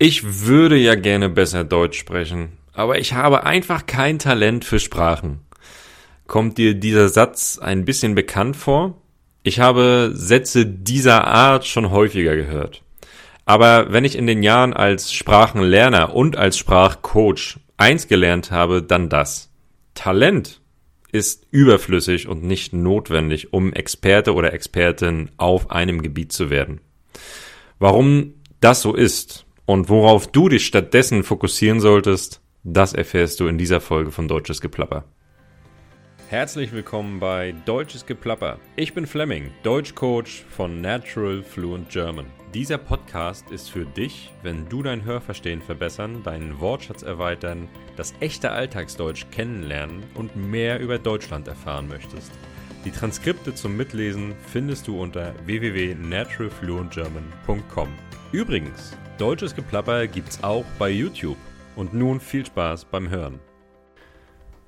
Ich würde ja gerne besser Deutsch sprechen, aber ich habe einfach kein Talent für Sprachen. Kommt dir dieser Satz ein bisschen bekannt vor? Ich habe Sätze dieser Art schon häufiger gehört. Aber wenn ich in den Jahren als Sprachenlerner und als Sprachcoach eins gelernt habe, dann das. Talent ist überflüssig und nicht notwendig, um Experte oder Expertin auf einem Gebiet zu werden. Warum das so ist, und worauf du dich stattdessen fokussieren solltest, das erfährst du in dieser Folge von Deutsches Geplapper. Herzlich willkommen bei Deutsches Geplapper. Ich bin Fleming, Deutschcoach von Natural Fluent German. Dieser Podcast ist für dich, wenn du dein Hörverstehen verbessern, deinen Wortschatz erweitern, das echte Alltagsdeutsch kennenlernen und mehr über Deutschland erfahren möchtest. Die Transkripte zum Mitlesen findest du unter www.naturalfluentgerman.com. Übrigens, Deutsches Geplapper gibt's auch bei YouTube. Und nun viel Spaß beim Hören.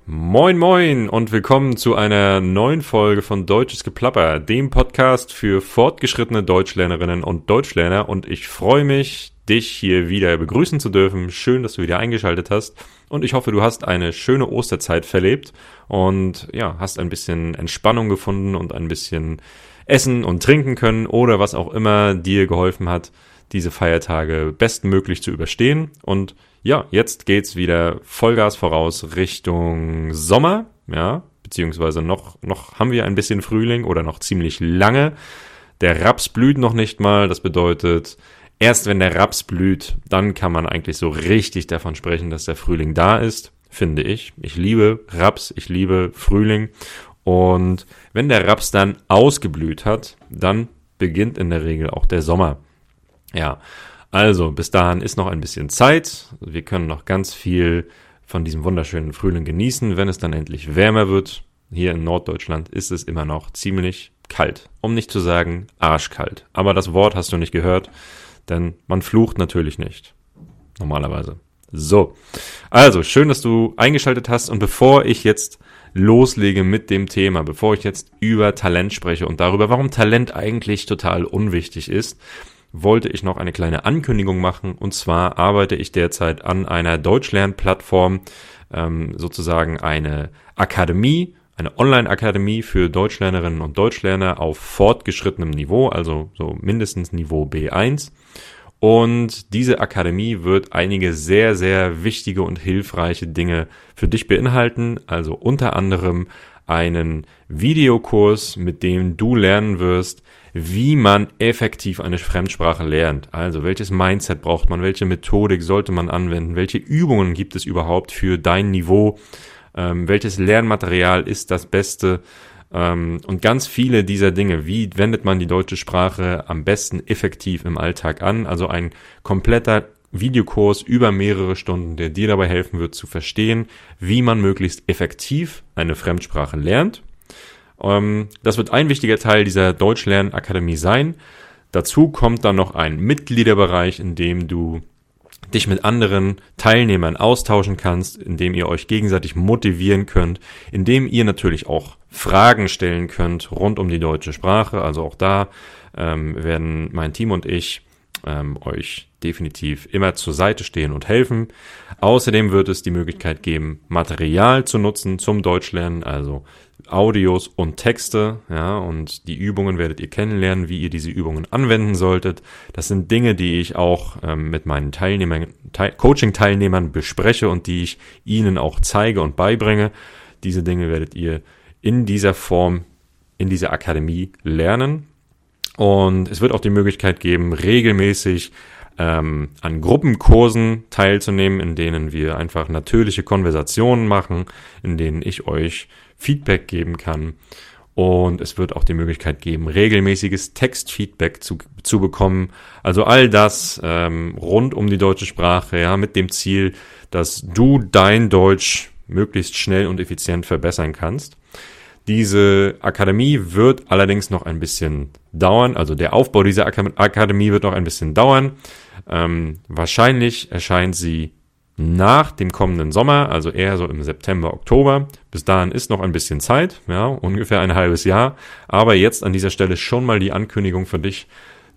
Moin moin und willkommen zu einer neuen Folge von Deutsches Geplapper, dem Podcast für fortgeschrittene Deutschlernerinnen und Deutschlerner und ich freue mich, dich hier wieder begrüßen zu dürfen. Schön, dass du wieder eingeschaltet hast und ich hoffe, du hast eine schöne Osterzeit verlebt und ja, hast ein bisschen Entspannung gefunden und ein bisschen essen und trinken können oder was auch immer dir geholfen hat, diese Feiertage bestmöglich zu überstehen. Und ja, jetzt geht's wieder Vollgas voraus Richtung Sommer, ja, beziehungsweise noch, noch haben wir ein bisschen Frühling oder noch ziemlich lange. Der Raps blüht noch nicht mal, das bedeutet, erst wenn der Raps blüht, dann kann man eigentlich so richtig davon sprechen, dass der Frühling da ist, finde ich. Ich liebe Raps, ich liebe Frühling. Und wenn der Raps dann ausgeblüht hat, dann beginnt in der Regel auch der Sommer. Ja, also bis dahin ist noch ein bisschen Zeit. Wir können noch ganz viel von diesem wunderschönen Frühling genießen, wenn es dann endlich wärmer wird. Hier in Norddeutschland ist es immer noch ziemlich kalt, um nicht zu sagen arschkalt. Aber das Wort hast du nicht gehört, denn man flucht natürlich nicht. Normalerweise. So, also schön, dass du eingeschaltet hast und bevor ich jetzt loslege mit dem Thema, bevor ich jetzt über Talent spreche und darüber, warum Talent eigentlich total unwichtig ist, wollte ich noch eine kleine Ankündigung machen. Und zwar arbeite ich derzeit an einer Deutschlernplattform, ähm, sozusagen eine Akademie, eine Online-Akademie für Deutschlernerinnen und Deutschlerner auf fortgeschrittenem Niveau, also so mindestens Niveau B1. Und diese Akademie wird einige sehr, sehr wichtige und hilfreiche Dinge für dich beinhalten. Also unter anderem einen Videokurs, mit dem du lernen wirst, wie man effektiv eine Fremdsprache lernt. Also welches Mindset braucht man, welche Methodik sollte man anwenden, welche Übungen gibt es überhaupt für dein Niveau, ähm, welches Lernmaterial ist das Beste ähm, und ganz viele dieser Dinge. Wie wendet man die deutsche Sprache am besten effektiv im Alltag an? Also ein kompletter Videokurs über mehrere Stunden, der dir dabei helfen wird zu verstehen, wie man möglichst effektiv eine Fremdsprache lernt ähm, das wird ein wichtiger Teil dieser Deutschlernakademie sein. Dazu kommt dann noch ein Mitgliederbereich, in dem du dich mit anderen Teilnehmern austauschen kannst, in dem ihr euch gegenseitig motivieren könnt, in dem ihr natürlich auch Fragen stellen könnt rund um die deutsche Sprache. Also auch da ähm, werden mein Team und ich ähm, euch definitiv immer zur Seite stehen und helfen. Außerdem wird es die Möglichkeit geben, Material zu nutzen zum Deutschlernen, also Audios und Texte, ja, und die Übungen werdet ihr kennenlernen, wie ihr diese Übungen anwenden solltet. Das sind Dinge, die ich auch ähm, mit meinen Teilnehmern, Te Coaching-Teilnehmern bespreche und die ich ihnen auch zeige und beibringe. Diese Dinge werdet ihr in dieser Form, in dieser Akademie lernen. Und es wird auch die Möglichkeit geben, regelmäßig ähm, an Gruppenkursen teilzunehmen, in denen wir einfach natürliche Konversationen machen, in denen ich euch Feedback geben kann. Und es wird auch die Möglichkeit geben, regelmäßiges Textfeedback zu, zu bekommen. Also all das ähm, rund um die deutsche Sprache, ja, mit dem Ziel, dass du dein Deutsch möglichst schnell und effizient verbessern kannst. Diese Akademie wird allerdings noch ein bisschen dauern. Also der Aufbau dieser Akademie wird noch ein bisschen dauern. Ähm, wahrscheinlich erscheint sie nach dem kommenden Sommer, also eher so im September, Oktober. Bis dahin ist noch ein bisschen Zeit, ja, ungefähr ein halbes Jahr. Aber jetzt an dieser Stelle schon mal die Ankündigung für dich,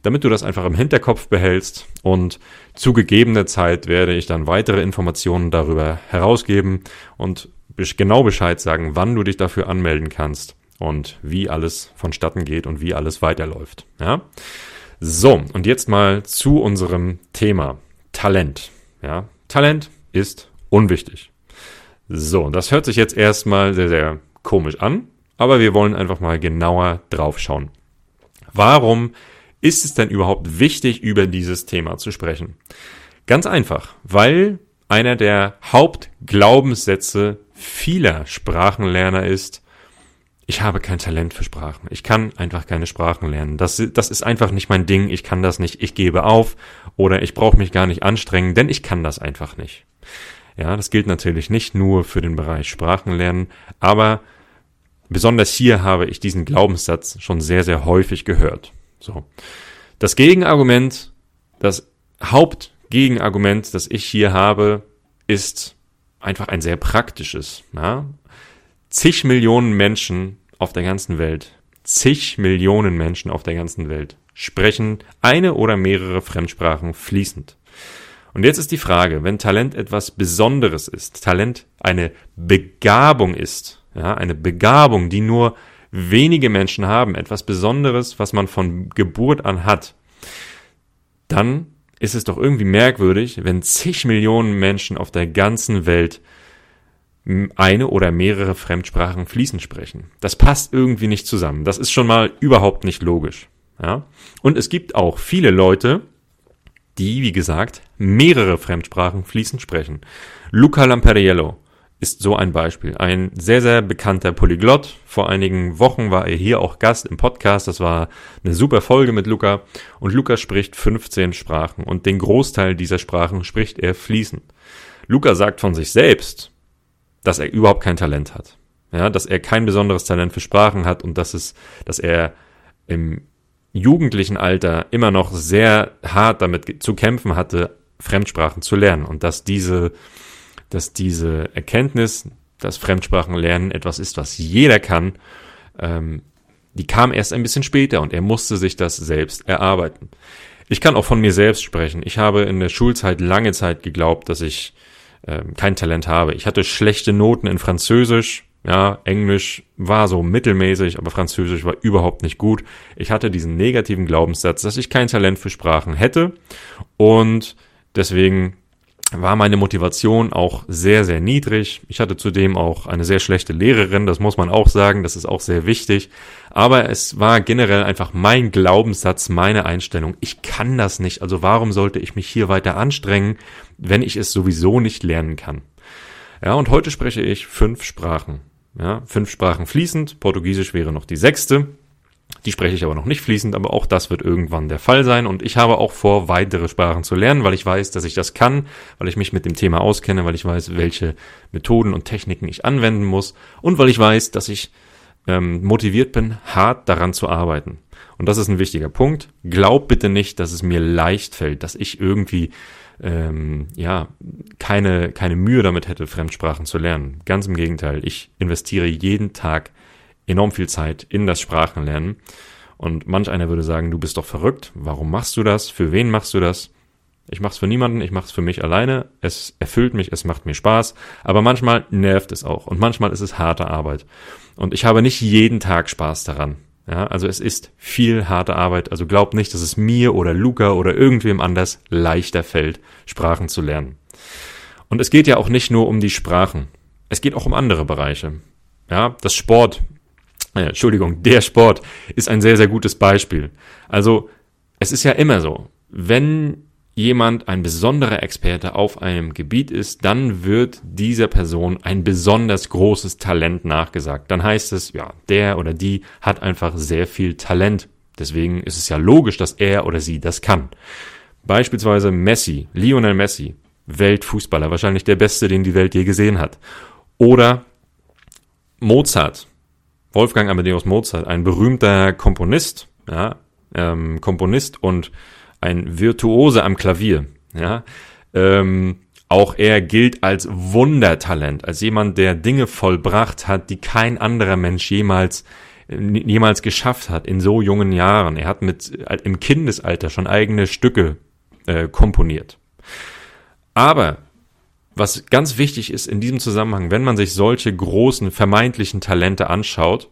damit du das einfach im Hinterkopf behältst und zu gegebener Zeit werde ich dann weitere Informationen darüber herausgeben und genau Bescheid sagen, wann du dich dafür anmelden kannst und wie alles vonstatten geht und wie alles weiterläuft. Ja? So, und jetzt mal zu unserem Thema Talent. Ja? Talent ist unwichtig. So, das hört sich jetzt erstmal sehr, sehr komisch an, aber wir wollen einfach mal genauer drauf schauen. Warum ist es denn überhaupt wichtig, über dieses Thema zu sprechen? Ganz einfach, weil einer der Hauptglaubenssätze vieler Sprachenlerner ist, ich habe kein Talent für Sprachen. Ich kann einfach keine Sprachen lernen. Das, das ist einfach nicht mein Ding. Ich kann das nicht. Ich gebe auf oder ich brauche mich gar nicht anstrengen, denn ich kann das einfach nicht. Ja, das gilt natürlich nicht nur für den Bereich Sprachenlernen, aber besonders hier habe ich diesen Glaubenssatz schon sehr, sehr häufig gehört. So. Das Gegenargument, das Hauptgegenargument, das ich hier habe, ist einfach ein sehr praktisches. Ja? Zig Millionen Menschen auf der ganzen Welt, zig Millionen Menschen auf der ganzen Welt sprechen eine oder mehrere Fremdsprachen fließend. Und jetzt ist die Frage, wenn Talent etwas Besonderes ist, Talent eine Begabung ist, ja, eine Begabung, die nur wenige Menschen haben, etwas Besonderes, was man von Geburt an hat, dann ist es doch irgendwie merkwürdig, wenn zig Millionen Menschen auf der ganzen Welt eine oder mehrere Fremdsprachen fließend sprechen. Das passt irgendwie nicht zusammen. Das ist schon mal überhaupt nicht logisch. Ja? Und es gibt auch viele Leute, die, wie gesagt, mehrere Fremdsprachen fließend sprechen. Luca Lamperiello ist so ein Beispiel. Ein sehr, sehr bekannter Polyglott. Vor einigen Wochen war er hier auch Gast im Podcast. Das war eine super Folge mit Luca. Und Luca spricht 15 Sprachen und den Großteil dieser Sprachen spricht er fließend. Luca sagt von sich selbst, dass er überhaupt kein Talent hat. Ja, dass er kein besonderes Talent für Sprachen hat und dass es, dass er im jugendlichen Alter immer noch sehr hart damit zu kämpfen hatte, Fremdsprachen zu lernen und dass diese, dass diese Erkenntnis, dass Fremdsprachenlernen etwas ist, was jeder kann, ähm, die kam erst ein bisschen später und er musste sich das selbst erarbeiten. Ich kann auch von mir selbst sprechen. Ich habe in der Schulzeit lange Zeit geglaubt, dass ich ähm, kein Talent habe. Ich hatte schlechte Noten in Französisch, ja, Englisch war so mittelmäßig, aber Französisch war überhaupt nicht gut. Ich hatte diesen negativen Glaubenssatz, dass ich kein Talent für Sprachen hätte und deswegen war meine Motivation auch sehr, sehr niedrig. Ich hatte zudem auch eine sehr schlechte Lehrerin, das muss man auch sagen, das ist auch sehr wichtig. Aber es war generell einfach mein Glaubenssatz, meine Einstellung. Ich kann das nicht, also warum sollte ich mich hier weiter anstrengen, wenn ich es sowieso nicht lernen kann? Ja, und heute spreche ich fünf Sprachen. Ja, fünf Sprachen fließend, Portugiesisch wäre noch die sechste. Die spreche ich aber noch nicht fließend, aber auch das wird irgendwann der Fall sein. Und ich habe auch vor, weitere Sprachen zu lernen, weil ich weiß, dass ich das kann, weil ich mich mit dem Thema auskenne, weil ich weiß, welche Methoden und Techniken ich anwenden muss und weil ich weiß, dass ich ähm, motiviert bin, hart daran zu arbeiten. Und das ist ein wichtiger Punkt. Glaub bitte nicht, dass es mir leicht fällt, dass ich irgendwie ähm, ja, keine, keine Mühe damit hätte, Fremdsprachen zu lernen. Ganz im Gegenteil, ich investiere jeden Tag enorm viel Zeit in das Sprachenlernen. Und manch einer würde sagen, du bist doch verrückt. Warum machst du das? Für wen machst du das? Ich mach's für niemanden, ich mach's für mich alleine. Es erfüllt mich, es macht mir Spaß. Aber manchmal nervt es auch. Und manchmal ist es harte Arbeit. Und ich habe nicht jeden Tag Spaß daran. Ja, also es ist viel harte Arbeit. Also glaub nicht, dass es mir oder Luca oder irgendwem anders leichter fällt, Sprachen zu lernen. Und es geht ja auch nicht nur um die Sprachen. Es geht auch um andere Bereiche. Ja, das Sport, äh, Entschuldigung, der Sport ist ein sehr, sehr gutes Beispiel. Also, es ist ja immer so, wenn jemand ein besonderer Experte auf einem Gebiet ist, dann wird dieser Person ein besonders großes Talent nachgesagt. Dann heißt es, ja, der oder die hat einfach sehr viel Talent. Deswegen ist es ja logisch, dass er oder sie das kann. Beispielsweise Messi, Lionel Messi, Weltfußballer, wahrscheinlich der beste, den die Welt je gesehen hat. Oder Mozart, Wolfgang Amadeus Mozart, ein berühmter Komponist, ja, ähm, Komponist und ein Virtuose am Klavier. Ja, ähm, auch er gilt als Wundertalent, als jemand, der Dinge vollbracht hat, die kein anderer Mensch jemals jemals geschafft hat in so jungen Jahren. Er hat mit im Kindesalter schon eigene Stücke äh, komponiert. Aber was ganz wichtig ist in diesem Zusammenhang, wenn man sich solche großen vermeintlichen Talente anschaut,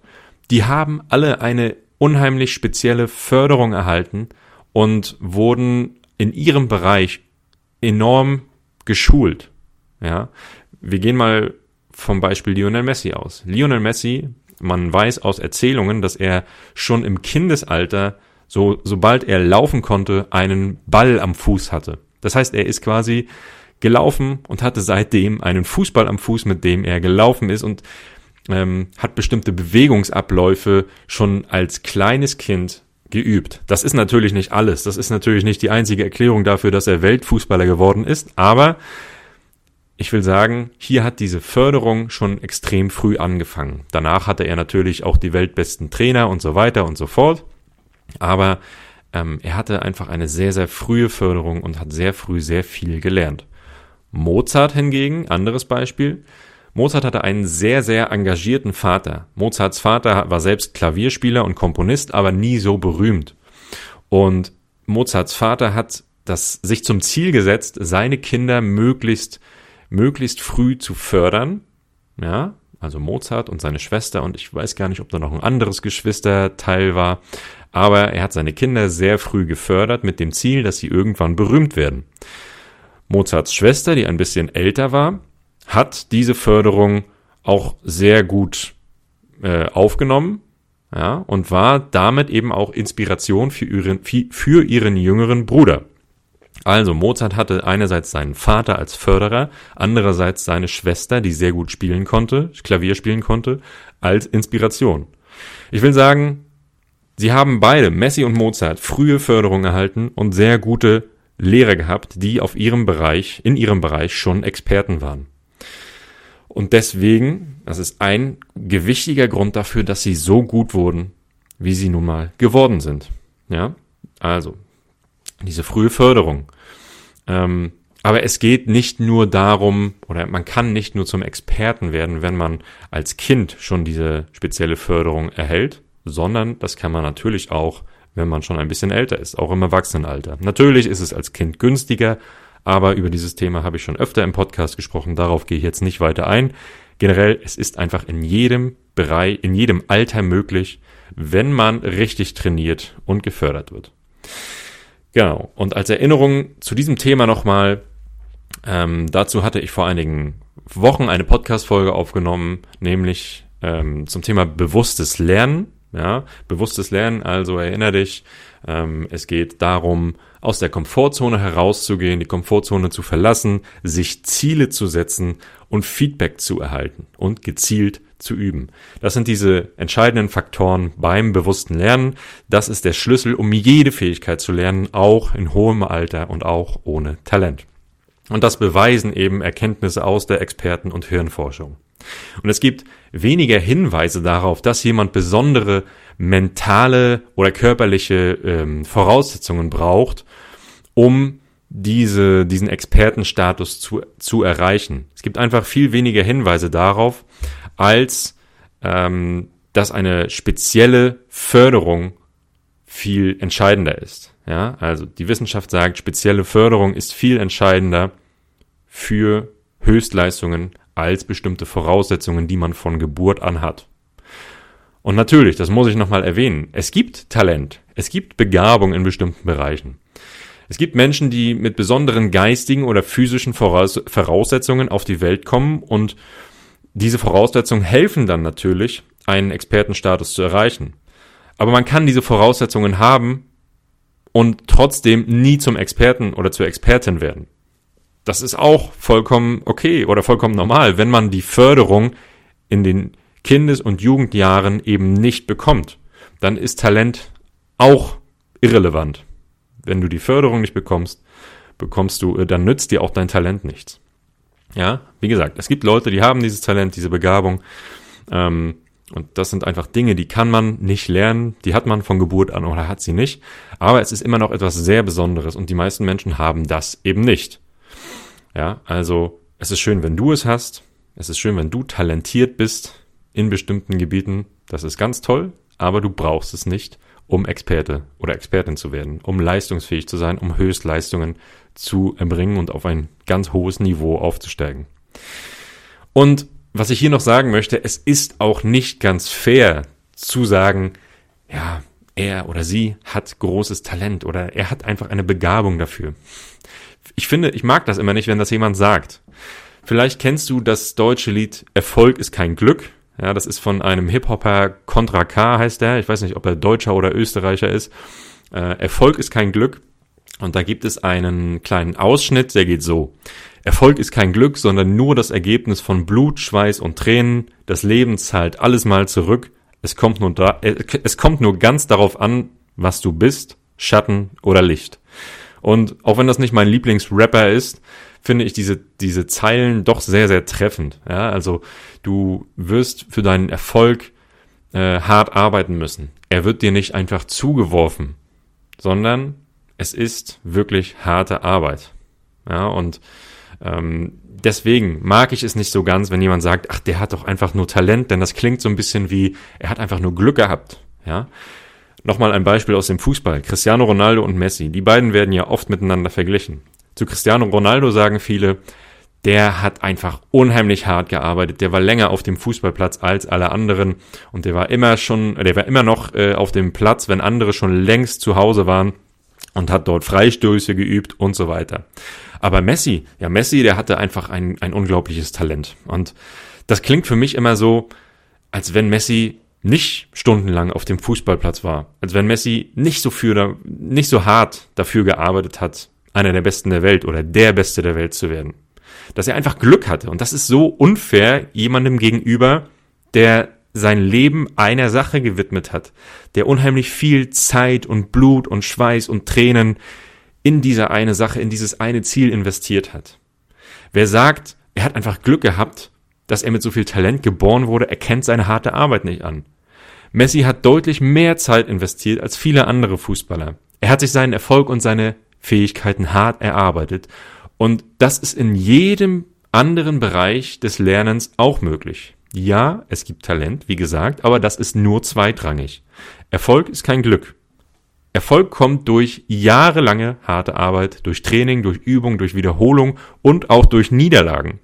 die haben alle eine unheimlich spezielle Förderung erhalten und wurden in ihrem Bereich enorm geschult. Ja, wir gehen mal vom Beispiel Lionel Messi aus. Lionel Messi, man weiß aus Erzählungen, dass er schon im Kindesalter, so, sobald er laufen konnte, einen Ball am Fuß hatte. Das heißt, er ist quasi gelaufen und hatte seitdem einen Fußball am Fuß, mit dem er gelaufen ist und ähm, hat bestimmte Bewegungsabläufe schon als kleines Kind geübt. Das ist natürlich nicht alles. Das ist natürlich nicht die einzige Erklärung dafür, dass er Weltfußballer geworden ist. Aber ich will sagen, hier hat diese Förderung schon extrem früh angefangen. Danach hatte er natürlich auch die weltbesten Trainer und so weiter und so fort. Aber ähm, er hatte einfach eine sehr, sehr frühe Förderung und hat sehr früh sehr viel gelernt. Mozart hingegen, anderes Beispiel, Mozart hatte einen sehr, sehr engagierten Vater. Mozarts Vater war selbst Klavierspieler und Komponist, aber nie so berühmt. Und Mozarts Vater hat das sich zum Ziel gesetzt, seine Kinder möglichst, möglichst früh zu fördern. Ja, also Mozart und seine Schwester und ich weiß gar nicht, ob da noch ein anderes Geschwisterteil war, aber er hat seine Kinder sehr früh gefördert mit dem Ziel, dass sie irgendwann berühmt werden. Mozarts Schwester, die ein bisschen älter war, hat diese Förderung auch sehr gut äh, aufgenommen ja, und war damit eben auch Inspiration für ihren, für ihren jüngeren Bruder. Also Mozart hatte einerseits seinen Vater als Förderer, andererseits seine Schwester, die sehr gut spielen konnte, Klavier spielen konnte, als Inspiration. Ich will sagen, sie haben beide, Messi und Mozart, frühe Förderung erhalten und sehr gute Lehrer gehabt, die auf ihrem Bereich, in ihrem Bereich schon Experten waren. Und deswegen, das ist ein gewichtiger Grund dafür, dass sie so gut wurden, wie sie nun mal geworden sind. Ja, also diese frühe Förderung. Ähm, aber es geht nicht nur darum, oder man kann nicht nur zum Experten werden, wenn man als Kind schon diese spezielle Förderung erhält, sondern das kann man natürlich auch, wenn man schon ein bisschen älter ist, auch im Erwachsenenalter. Natürlich ist es als Kind günstiger, aber über dieses Thema habe ich schon öfter im Podcast gesprochen, darauf gehe ich jetzt nicht weiter ein. Generell, es ist einfach in jedem Bereich, in jedem Alter möglich, wenn man richtig trainiert und gefördert wird. Genau. Und als Erinnerung zu diesem Thema nochmal, ähm, dazu hatte ich vor einigen Wochen eine Podcast-Folge aufgenommen, nämlich ähm, zum Thema bewusstes Lernen. Ja, bewusstes Lernen, also erinnere dich, ähm, es geht darum, aus der Komfortzone herauszugehen, die Komfortzone zu verlassen, sich Ziele zu setzen und Feedback zu erhalten und gezielt zu üben. Das sind diese entscheidenden Faktoren beim bewussten Lernen. Das ist der Schlüssel, um jede Fähigkeit zu lernen, auch in hohem Alter und auch ohne Talent. Und das beweisen eben Erkenntnisse aus der Experten- und Hirnforschung. Und es gibt weniger Hinweise darauf, dass jemand besondere mentale oder körperliche ähm, Voraussetzungen braucht, um diese, diesen Expertenstatus zu, zu erreichen. Es gibt einfach viel weniger Hinweise darauf, als ähm, dass eine spezielle Förderung viel entscheidender ist. Ja, also die Wissenschaft sagt, spezielle Förderung ist viel entscheidender für Höchstleistungen als bestimmte Voraussetzungen, die man von Geburt an hat. Und natürlich, das muss ich nochmal erwähnen, es gibt Talent, es gibt Begabung in bestimmten Bereichen. Es gibt Menschen, die mit besonderen geistigen oder physischen Voraus Voraussetzungen auf die Welt kommen und diese Voraussetzungen helfen dann natürlich, einen Expertenstatus zu erreichen. Aber man kann diese Voraussetzungen haben und trotzdem nie zum Experten oder zur Expertin werden. Das ist auch vollkommen okay oder vollkommen normal, wenn man die Förderung in den Kindes- und Jugendjahren eben nicht bekommt, dann ist Talent auch irrelevant. Wenn du die Förderung nicht bekommst, bekommst du, äh, dann nützt dir auch dein Talent nichts. Ja, wie gesagt, es gibt Leute, die haben dieses Talent, diese Begabung, ähm, und das sind einfach Dinge, die kann man nicht lernen, die hat man von Geburt an oder hat sie nicht. Aber es ist immer noch etwas sehr Besonderes und die meisten Menschen haben das eben nicht. Ja, also es ist schön, wenn du es hast. Es ist schön, wenn du talentiert bist in bestimmten Gebieten. Das ist ganz toll. aber du brauchst es nicht, um Experte oder Expertin zu werden, um leistungsfähig zu sein, um Höchstleistungen zu erbringen und auf ein ganz hohes Niveau aufzusteigen. Und was ich hier noch sagen möchte, es ist auch nicht ganz fair zu sagen, ja, er oder sie hat großes Talent oder er hat einfach eine Begabung dafür. Ich finde, ich mag das immer nicht, wenn das jemand sagt. Vielleicht kennst du das deutsche Lied Erfolg ist kein Glück. Ja, das ist von einem Hip-Hopper, Contra K heißt er. Ich weiß nicht, ob er Deutscher oder Österreicher ist. Äh, Erfolg ist kein Glück. Und da gibt es einen kleinen Ausschnitt, der geht so. Erfolg ist kein Glück, sondern nur das Ergebnis von Blut, Schweiß und Tränen. Das Leben zahlt alles mal zurück. Es kommt nur da, äh, es kommt nur ganz darauf an, was du bist, Schatten oder Licht. Und auch wenn das nicht mein Lieblingsrapper ist, finde ich diese, diese Zeilen doch sehr, sehr treffend. Ja, also du wirst für deinen Erfolg äh, hart arbeiten müssen. Er wird dir nicht einfach zugeworfen, sondern es ist wirklich harte Arbeit. Ja, und ähm, deswegen mag ich es nicht so ganz, wenn jemand sagt, ach, der hat doch einfach nur Talent, denn das klingt so ein bisschen wie, er hat einfach nur Glück gehabt. Ja, Nochmal ein Beispiel aus dem Fußball. Cristiano Ronaldo und Messi. Die beiden werden ja oft miteinander verglichen. Zu Cristiano Ronaldo sagen viele, der hat einfach unheimlich hart gearbeitet. Der war länger auf dem Fußballplatz als alle anderen und der war immer schon, der war immer noch äh, auf dem Platz, wenn andere schon längst zu Hause waren und hat dort Freistöße geübt und so weiter. Aber Messi, ja Messi, der hatte einfach ein, ein unglaubliches Talent und das klingt für mich immer so, als wenn Messi nicht stundenlang auf dem Fußballplatz war, als wenn Messi nicht so für, nicht so hart dafür gearbeitet hat, einer der Besten der Welt oder der Beste der Welt zu werden. Dass er einfach Glück hatte. Und das ist so unfair jemandem gegenüber, der sein Leben einer Sache gewidmet hat, der unheimlich viel Zeit und Blut und Schweiß und Tränen in diese eine Sache, in dieses eine Ziel investiert hat. Wer sagt, er hat einfach Glück gehabt, dass er mit so viel Talent geboren wurde, erkennt seine harte Arbeit nicht an. Messi hat deutlich mehr Zeit investiert als viele andere Fußballer. Er hat sich seinen Erfolg und seine Fähigkeiten hart erarbeitet. Und das ist in jedem anderen Bereich des Lernens auch möglich. Ja, es gibt Talent, wie gesagt, aber das ist nur zweitrangig. Erfolg ist kein Glück. Erfolg kommt durch jahrelange harte Arbeit, durch Training, durch Übung, durch Wiederholung und auch durch Niederlagen.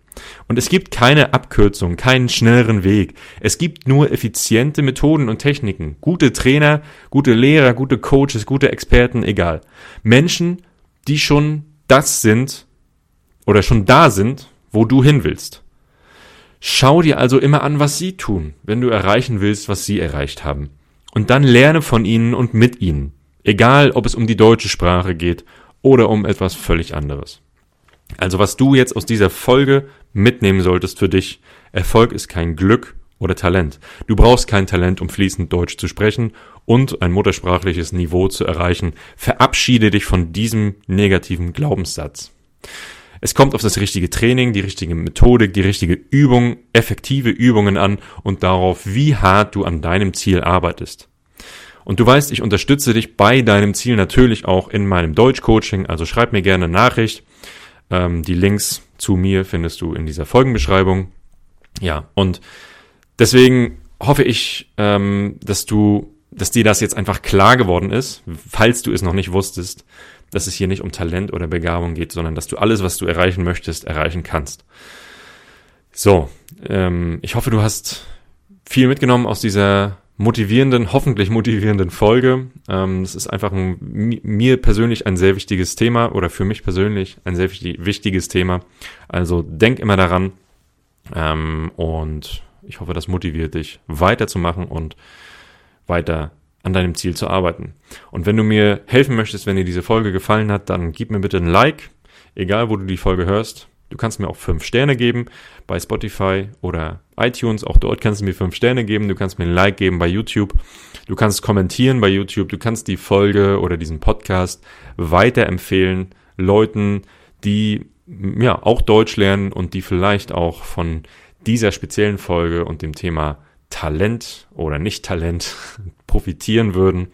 Und es gibt keine Abkürzung, keinen schnelleren Weg. Es gibt nur effiziente Methoden und Techniken. Gute Trainer, gute Lehrer, gute Coaches, gute Experten, egal. Menschen, die schon das sind oder schon da sind, wo du hin willst. Schau dir also immer an, was sie tun, wenn du erreichen willst, was sie erreicht haben. Und dann lerne von ihnen und mit ihnen. Egal, ob es um die deutsche Sprache geht oder um etwas völlig anderes. Also was du jetzt aus dieser Folge mitnehmen solltest für dich, Erfolg ist kein Glück oder Talent. Du brauchst kein Talent, um fließend Deutsch zu sprechen und ein muttersprachliches Niveau zu erreichen. Verabschiede dich von diesem negativen Glaubenssatz. Es kommt auf das richtige Training, die richtige Methodik, die richtige Übung, effektive Übungen an und darauf, wie hart du an deinem Ziel arbeitest. Und du weißt, ich unterstütze dich bei deinem Ziel natürlich auch in meinem Deutsch-Coaching, also schreib mir gerne Nachricht. Ähm, die Links zu mir findest du in dieser Folgenbeschreibung. Ja, und deswegen hoffe ich, ähm, dass du, dass dir das jetzt einfach klar geworden ist, falls du es noch nicht wusstest, dass es hier nicht um Talent oder Begabung geht, sondern dass du alles, was du erreichen möchtest, erreichen kannst. So, ähm, ich hoffe, du hast viel mitgenommen aus dieser motivierenden, hoffentlich motivierenden Folge. Ähm, das ist einfach ein, mir persönlich ein sehr wichtiges Thema oder für mich persönlich ein sehr wichtiges Thema. Also denk immer daran ähm, und ich hoffe, das motiviert dich weiterzumachen und weiter an deinem Ziel zu arbeiten. Und wenn du mir helfen möchtest, wenn dir diese Folge gefallen hat, dann gib mir bitte ein Like, egal wo du die Folge hörst. Du kannst mir auch fünf Sterne geben bei Spotify oder iTunes. Auch dort kannst du mir fünf Sterne geben. Du kannst mir ein Like geben bei YouTube. Du kannst kommentieren bei YouTube. Du kannst die Folge oder diesen Podcast weiterempfehlen Leuten, die ja auch Deutsch lernen und die vielleicht auch von dieser speziellen Folge und dem Thema Talent oder nicht Talent profitieren würden.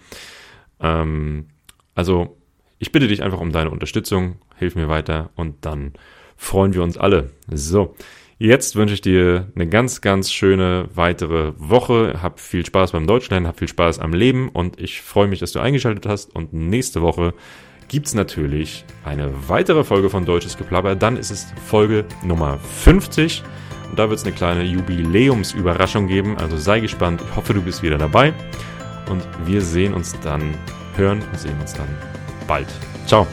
Ähm, also ich bitte dich einfach um deine Unterstützung. Hilf mir weiter und dann freuen wir uns alle. So, Jetzt wünsche ich dir eine ganz, ganz schöne weitere Woche. Hab viel Spaß beim Deutschlernen, hab viel Spaß am Leben und ich freue mich, dass du eingeschaltet hast. Und nächste Woche gibt es natürlich eine weitere Folge von Deutsches Geplapper. Dann ist es Folge Nummer 50. Und da wird es eine kleine Jubiläumsüberraschung geben. Also sei gespannt. Ich hoffe, du bist wieder dabei. Und wir sehen uns dann, hören und sehen uns dann bald. Ciao.